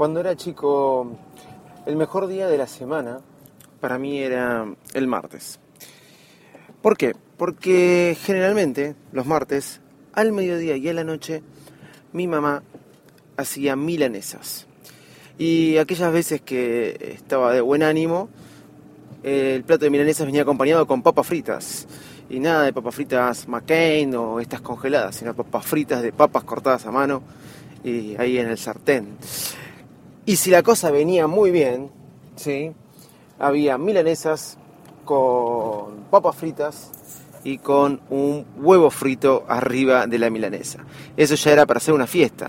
Cuando era chico, el mejor día de la semana para mí era el martes. ¿Por qué? Porque generalmente los martes, al mediodía y a la noche, mi mamá hacía milanesas. Y aquellas veces que estaba de buen ánimo, el plato de milanesas venía acompañado con papas fritas. Y nada de papas fritas McCain o estas congeladas, sino papas fritas de papas cortadas a mano y ahí en el sartén. Y si la cosa venía muy bien, ¿sí? había milanesas con papas fritas y con un huevo frito arriba de la milanesa. Eso ya era para hacer una fiesta.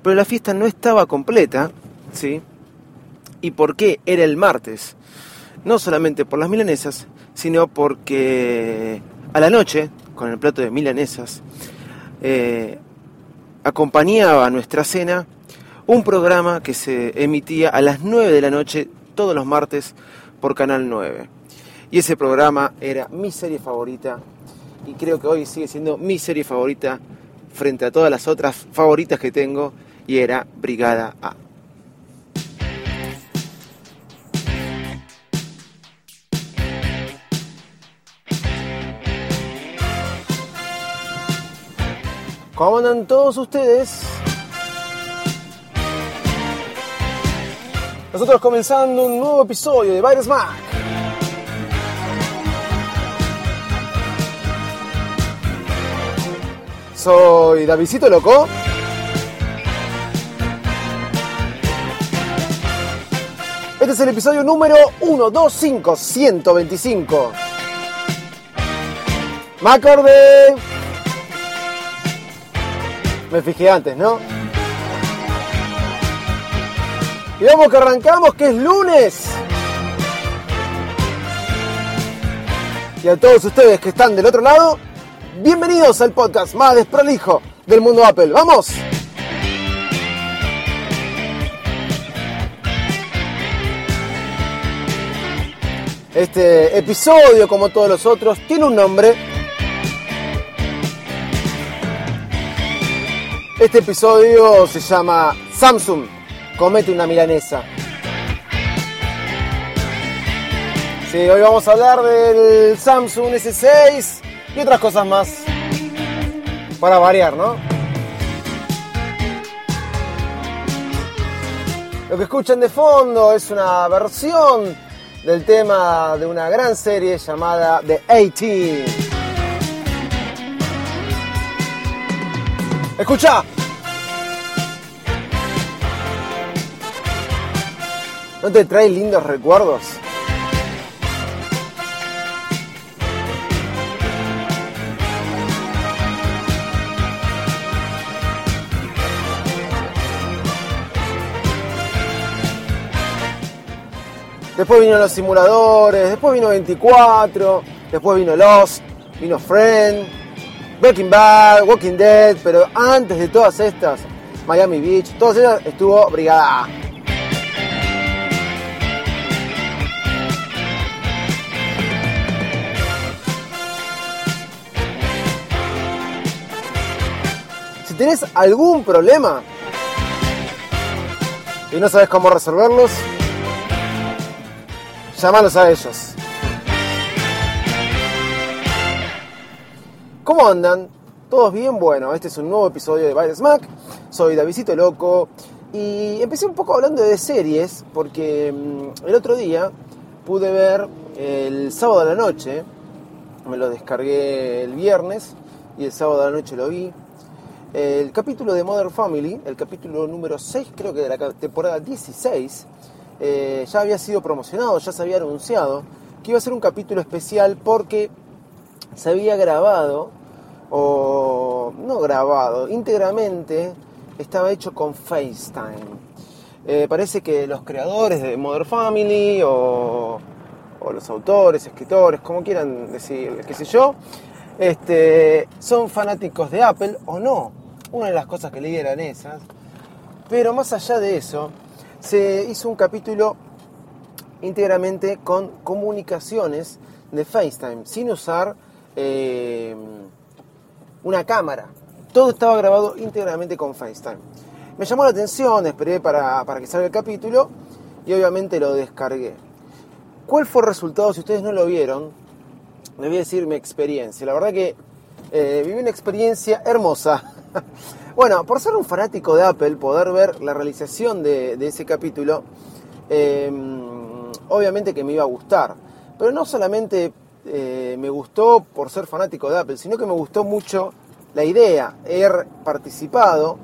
Pero la fiesta no estaba completa, ¿sí? ¿Y por qué? Era el martes. No solamente por las milanesas, sino porque a la noche, con el plato de milanesas, eh, acompañaba nuestra cena un programa que se emitía a las 9 de la noche todos los martes por Canal 9. Y ese programa era mi serie favorita y creo que hoy sigue siendo mi serie favorita frente a todas las otras favoritas que tengo y era Brigada A. ¿Cómo andan todos ustedes? Nosotros comenzando un nuevo episodio de Virus Mac. Soy Davidito Loco. Este es el episodio número 125, 125. Me acordé. Me fijé antes, ¿no? Y vamos que arrancamos, que es lunes. Y a todos ustedes que están del otro lado, bienvenidos al podcast más desprolijo del mundo Apple. ¡Vamos! Este episodio, como todos los otros, tiene un nombre. Este episodio se llama Samsung comete una milanesa. Sí, hoy vamos a hablar del Samsung S6 y otras cosas más. Para variar, ¿no? Lo que escuchan de fondo es una versión del tema de una gran serie llamada The 18. Escucha. ¿No te trae lindos recuerdos? Después vino los simuladores, después vino 24, después vino Lost, vino Friend, Breaking Bad, Walking Dead, pero antes de todas estas, Miami Beach, todas ellas estuvo Brigada A. tenés algún problema y no sabes cómo resolverlos, llámalos a ellos. ¿Cómo andan? ¿Todos bien? Bueno, este es un nuevo episodio de Baile Smack. Soy Davidito Loco y empecé un poco hablando de series porque mm, el otro día pude ver el sábado a la noche, me lo descargué el viernes y el sábado a la noche lo vi. El capítulo de Modern Family, el capítulo número 6 creo que de la temporada 16, eh, ya había sido promocionado, ya se había anunciado que iba a ser un capítulo especial porque se había grabado, o no grabado, íntegramente estaba hecho con FaceTime. Eh, parece que los creadores de Modern Family o, o, los autores, escritores, como quieran decir, qué sé yo, este, son fanáticos de Apple o no. Una de las cosas que leí eran esas. Pero más allá de eso, se hizo un capítulo íntegramente con comunicaciones de FaceTime, sin usar eh, una cámara. Todo estaba grabado íntegramente con FaceTime. Me llamó la atención, esperé para, que salga el capítulo y obviamente lo descargué. ¿Cuál fue el resultado? Si ustedes no lo vieron, les voy a decir mi experiencia. La verdad que eh, viví una experiencia hermosa. bueno, por ser un fanático de Apple, poder ver la realización de, ese capítulo, em, obviamente que me iba a gustar. Pero no solamente eh, me gustó por ser fanático de Apple, sino que me gustó mucho la idea, haber participado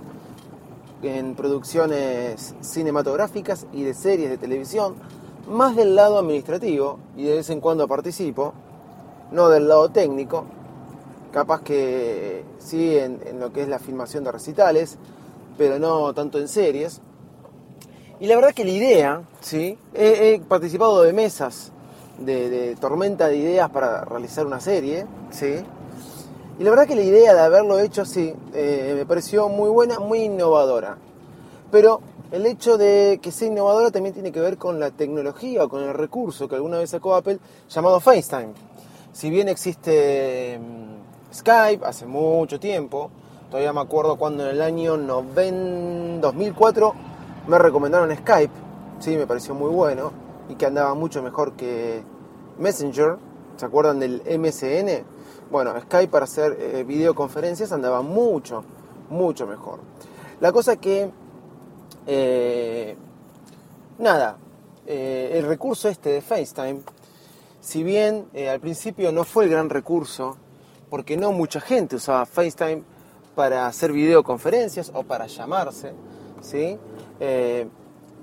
en producciones cinematográficas y de series de televisión, más del lado administrativo, y de vez en cuando participo, no del lado técnico, capaz que sí en, lo que es la filmación de recitales, pero no tanto en series. Y la verdad que la idea, ¿sí? he, participado de mesas de, tormenta de ideas para realizar una serie, ¿sí? Y la verdad que la idea de haberlo hecho así eh, me pareció muy buena, muy innovadora. Pero el hecho de que sea innovadora también tiene que ver con la tecnología o con el recurso que alguna vez sacó Apple llamado FaceTime. Si bien existe mm, Skype hace mucho tiempo, todavía me acuerdo cuando en el año 2004 me recomendaron Skype, sí, me pareció muy bueno y que andaba mucho mejor que Messenger. ¿Se acuerdan del MSN? Bueno, Skype para hacer eh, videoconferencias andaba mucho, mucho mejor. La cosa que, eh, nada, eh, el recurso este de FaceTime, si bien al principio no fue el gran recurso, porque no mucha gente usaba FaceTime para hacer videoconferencias o para llamarse, ¿sí?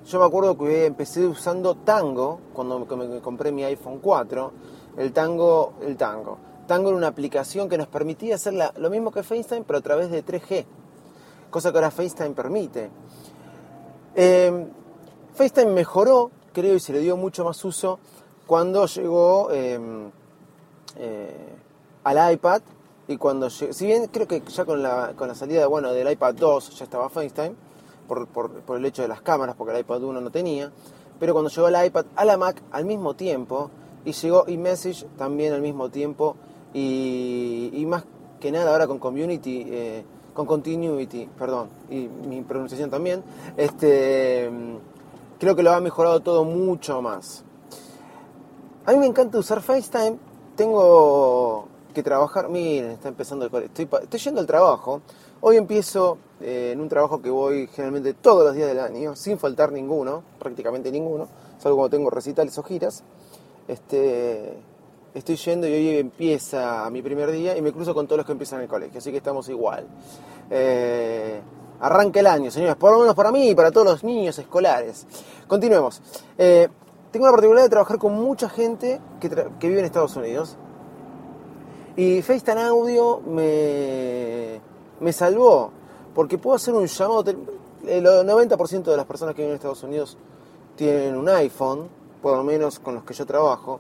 yo me acuerdo que empecé usando Tango cuando me compré mi iPhone 4, el Tango, el Tango Tango era una aplicación que nos permitía hacer lo mismo que FaceTime, pero a través de 3G, cosa que ahora FaceTime permite. Em, FaceTime mejoró, creo, y se le dio mucho más uso cuando llegó em, eh, al iPad y cuando si bien creo que ya con la, con la salida bueno, del iPad 2 ya estaba FaceTime, por, por, el hecho de las cámaras, porque el iPad 1 no tenía, pero cuando llegó el iPad a la Mac al mismo tiempo, y llegó eMessage también al mismo tiempo, y, más que nada ahora con Community, eh, con Continuity, perdón, y mi pronunciación también, este, creo que lo ha mejorado todo mucho más. A mí me encanta usar FaceTime, tengo que trabajar, miren, está empezando el estoy, estoy yendo al trabajo, hoy empiezo eh, en un trabajo que voy generalmente todos los días del año, sin faltar ninguno, prácticamente ninguno, salvo cuando tengo recitales o giras, este, estoy yendo y hoy empieza mi primer día y me cruzo con todos los que empiezan el colegio, así que estamos igual. Eh, arranca el año, señores, por lo menos para mí y para todos los niños escolares. Continuemos. Eh, tengo la particularidad de trabajar con mucha gente que, vive en Estados Unidos. Y FaceTime Audio me, me salvó, porque puedo hacer un llamado. El 90% de las personas que viven en Estados Unidos tienen un iPhone, por lo menos con los que yo trabajo.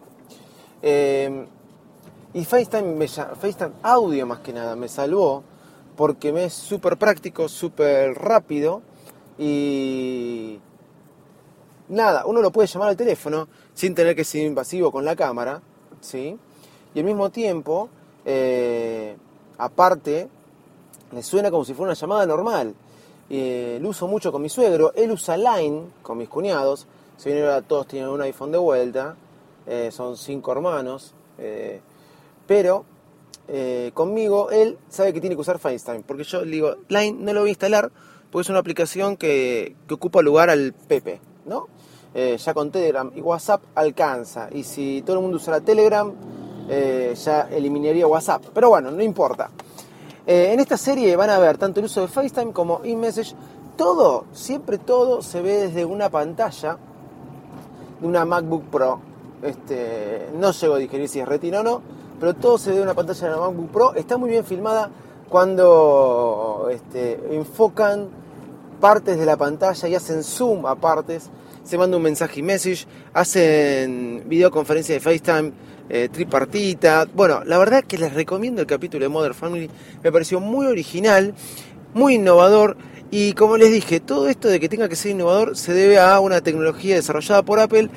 Eh, y FaceTime, FaceTime audio más que nada me salvó porque me es súper práctico, súper rápido y nada, uno lo puede llamar al teléfono sin tener que ser invasivo con la cámara, ¿sí? Y al mismo tiempo, eh, aparte, me suena como si fuera una llamada normal. Eh, lo uso mucho con mi suegro, él usa Line con mis cuñados, si bien ahora todos tienen un iPhone de vuelta, eh, son cinco hermanos, pero conmigo él sabe que tiene que usar FaceTime, porque yo le digo, Line no lo voy a instalar porque es una aplicación que, ocupa lugar al Pepe, ¿no? ya con Telegram y WhatsApp alcanza, y si todo el mundo usara Telegram, ya eliminaría WhatsApp, pero bueno, no importa. en esta serie van a ver tanto el uso de FaceTime como iMessage, todo, siempre todo se ve desde una pantalla de una MacBook Pro este, no llego a digerir si es retina o no, pero todo se ve en una pantalla de la MacBook Pro. Está muy bien filmada cuando este, enfocan partes de la pantalla y hacen zoom a partes, se manda un mensaje y message, hacen videoconferencia de FaceTime eh, tripartita. Bueno, la verdad que les recomiendo el capítulo de Modern Family, me pareció muy original, muy innovador. Y como les dije, todo esto de que tenga que ser innovador se debe a una tecnología desarrollada por Apple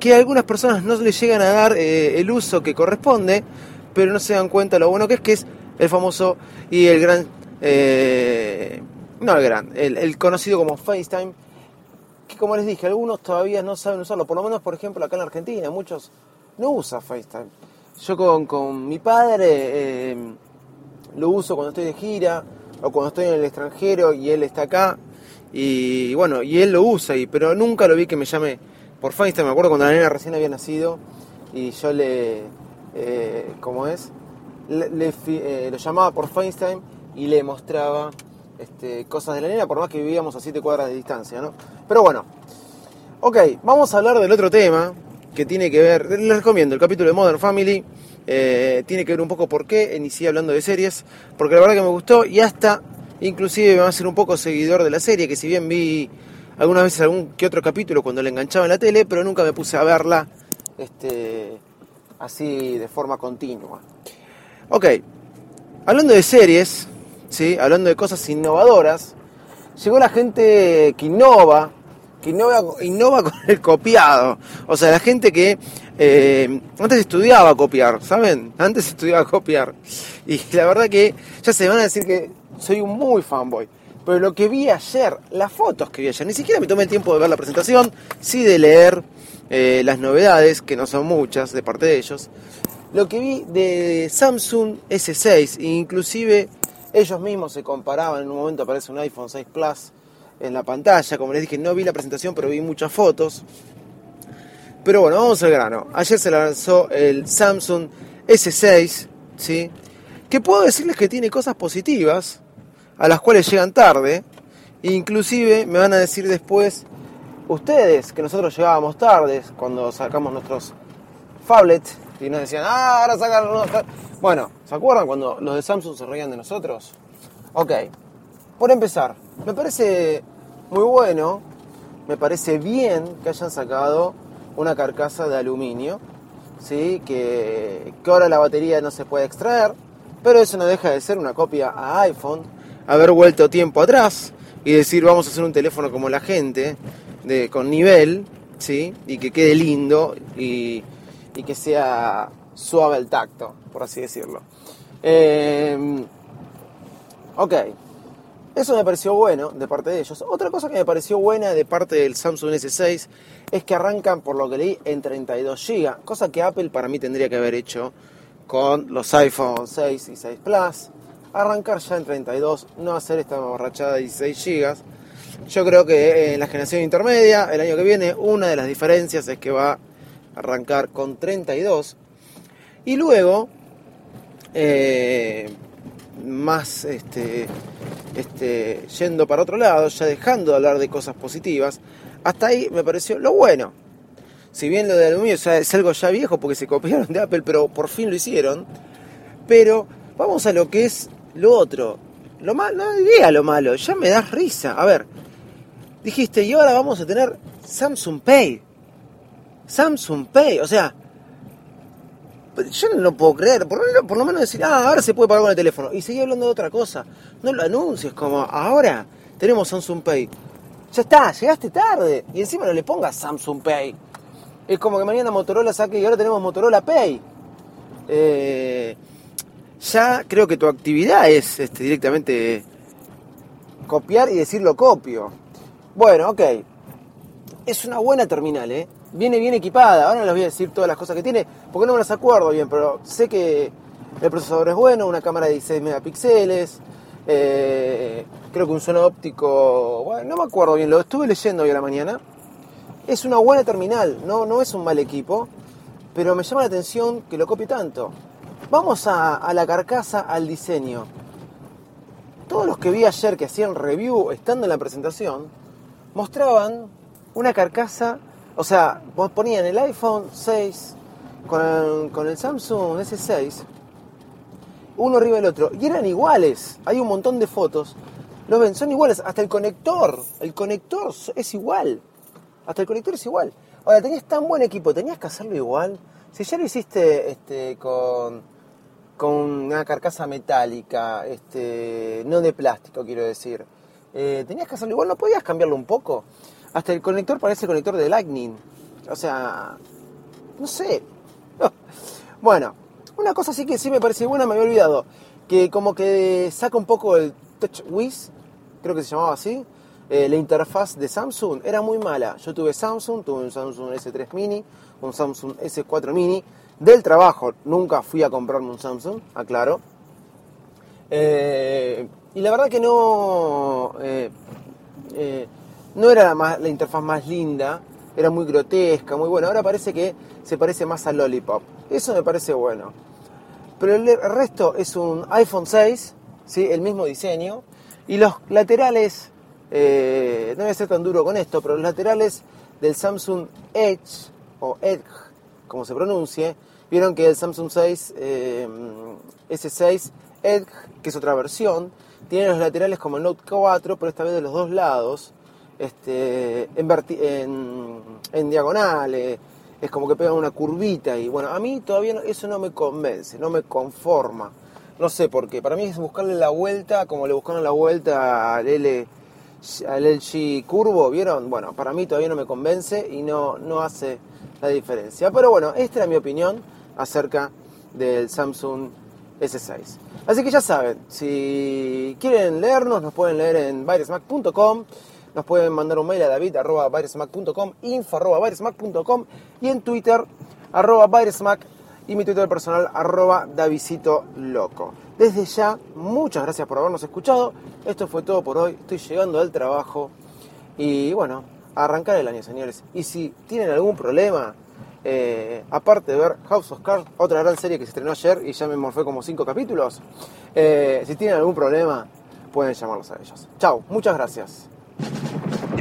que a algunas personas no les llegan a dar eh, el uso que corresponde, pero no se dan cuenta lo bueno que es, que es el famoso y el gran, eh, no el gran, el, conocido como FaceTime, que como les dije, algunos todavía no saben usarlo, por lo menos por ejemplo acá en Argentina, muchos no usan FaceTime. Yo con, mi padre eh, lo uso cuando estoy de gira o cuando estoy en el extranjero y él está acá y bueno, y él lo usa, y, pero nunca lo vi que me llame por FaceTime. Me acuerdo cuando la nena recién había nacido y yo le, eh, ¿cómo es? Le, eh, lo llamaba por FaceTime y le mostraba este, cosas de la nena, por más que vivíamos a 7 cuadras de distancia, ¿no? Pero bueno, ok, vamos a hablar del otro tema que tiene que ver, les recomiendo el capítulo de Modern Family, eh, tiene que ver un poco por qué inicié hablando de series, porque la verdad que me gustó y hasta inclusive me va a ser un poco seguidor de la serie, que si bien vi algunas veces algún que otro capítulo cuando la enganchaba en la tele, pero nunca me puse a verla este, así de forma continua. Ok, hablando de series, ¿sí? hablando de cosas innovadoras, llegó la gente que innova, que innova, con el copiado. O sea, la gente que eh, antes estudiaba copiar, ¿saben? Antes estudiaba copiar. Y la verdad que ya se van a decir que soy un muy fanboy. Pero lo que vi ayer, las fotos que vi ayer, ni siquiera me tomé el tiempo de ver la presentación, sí de leer eh, las novedades, que no son muchas de parte de ellos. Lo que vi de Samsung S6, inclusive ellos mismos se comparaban, en un momento aparece un iPhone 6 Plus en la pantalla, como les dije, no vi la presentación, pero vi muchas fotos. Pero bueno, vamos al grano. Ayer se lanzó el Samsung S6, ¿sí? Que puedo decirles que tiene cosas positivas, a las cuales llegan tarde. Inclusive me van a decir después, ustedes, que nosotros llegábamos tarde, cuando sacamos nuestros phablets, y nos decían, ah, ahora sacan unos... Bueno, ¿se acuerdan cuando los de Samsung se reían de nosotros? Ok, por empezar, me parece muy bueno, me parece bien que hayan sacado una carcasa de aluminio, ¿sí? que, ahora la batería no se puede extraer, pero eso no deja de ser una copia a iPhone, haber vuelto tiempo atrás y decir vamos a hacer un teléfono como la gente, de, con nivel, ¿sí? y que quede lindo y, y que sea suave el tacto, por así decirlo. Eh, ok, eso me pareció bueno de parte de ellos. Otra cosa que me pareció buena de parte del Samsung S6 es que arrancan, por lo que leí, en 32 GB, cosa que Apple para mí tendría que haber hecho con los iPhone 6 y 6 Plus. Arrancar ya en 32, no hacer esta borrachada de 16 GB. Yo creo que en la generación intermedia, el año que viene, una de las diferencias es que va a arrancar con 32. Y luego, eh, más este, este, yendo para otro lado, ya dejando de hablar de cosas positivas, hasta ahí me pareció lo bueno. Si bien lo de aluminio es algo ya viejo porque se copiaron de Apple, pero por fin lo hicieron. Pero vamos a lo que es lo otro. Lo malo, no diría lo malo, ya me das risa. A ver, dijiste, y ahora vamos a tener Samsung Pay. Samsung Pay, o sea, yo no lo puedo creer, por, lo menos decir, ah, ahora se puede pagar con el teléfono. Y seguir hablando de otra cosa. No lo anuncies como, ahora tenemos Samsung Pay. Ya está, llegaste tarde. Y encima no le pongas Samsung Pay. Es como que mañana Motorola saque y ahora tenemos Motorola Pay. Eh, ya creo que tu actividad es este, directamente copiar y decir lo copio. Bueno, ok. Es una buena terminal, ¿eh? Viene bien equipada. Ahora no les voy a decir todas las cosas que tiene, porque no me las acuerdo bien, pero sé que el procesador es bueno, una cámara de 16 megapíxeles, eh, creo que un sonido óptico, bueno, no me acuerdo bien, lo estuve leyendo hoy a la mañana. Es una buena terminal, no, no es un mal equipo, pero me llama la atención que lo copie tanto. Vamos a, a la carcasa, al diseño. Todos los que vi ayer que hacían review estando en la presentación, mostraban una carcasa o sea, vos ponían el iPhone 6 con el, Samsung S6, uno arriba del otro, y eran iguales. Hay un montón de fotos Los ven, son iguales, hasta el conector, el conector es igual. Hasta el conector es igual. Ahora, tenías tan buen equipo, tenías que hacerlo igual. Si ya lo hiciste este, con, con una carcasa metálica, este, no de plástico, quiero decir, eh, tenías que hacerlo igual, ¿no podías cambiarlo un poco? Hasta el conector parece el conector de Lightning. O sea, no sé. Bueno, una cosa sí que sí me parece buena, me había olvidado. Que como que saca un poco el TouchWiz, creo que se llamaba así. Eh, la interfaz de Samsung era muy mala. Yo tuve Samsung, tuve un Samsung S3 Mini, un Samsung S4 Mini. Del trabajo, nunca fui a comprarme un Samsung, aclaro. Eh, y la verdad que no, eh, no era la, la interfaz más linda, era muy grotesca, muy buena. Ahora parece que se parece más a Lollipop. Eso me parece bueno. Pero el resto es un iPhone 6, ¿sí? el mismo diseño. Y los laterales, eh, no voy a ser tan duro con esto, pero los laterales del Samsung Edge, o Edge, como se pronuncie, vieron que el Samsung 6, eh, S6 Edge, que es otra versión, tiene los laterales como el Note 4, pero esta vez de los dos lados, este, en, en, es como que pegan una curvita y bueno, a mí todavía eso no me convence, no me conforma. No sé por qué, para mí es buscarle la vuelta como le buscaron la vuelta al, L, al LG curvo, ¿vieron? Bueno, para mí todavía no me convence y no, no hace la diferencia. Pero bueno, esta era mi opinión acerca del Samsung S6. Así que ya saben, si quieren leernos, nos pueden leer en virusmac.com nos pueden mandar un mail a david.com, info.com y en Twitter, arroba y mi Twitter personal, arroba Loco. Desde ya, muchas gracias por habernos escuchado. Esto fue todo por hoy. Estoy llegando al trabajo. Y bueno, arrancar el año, señores. Y si tienen algún problema, eh, aparte de ver House of Cards, otra gran serie que se estrenó ayer y ya me morfé como cinco capítulos, eh, si tienen algún problema, pueden llamarlos a ellos. Chao, muchas gracias.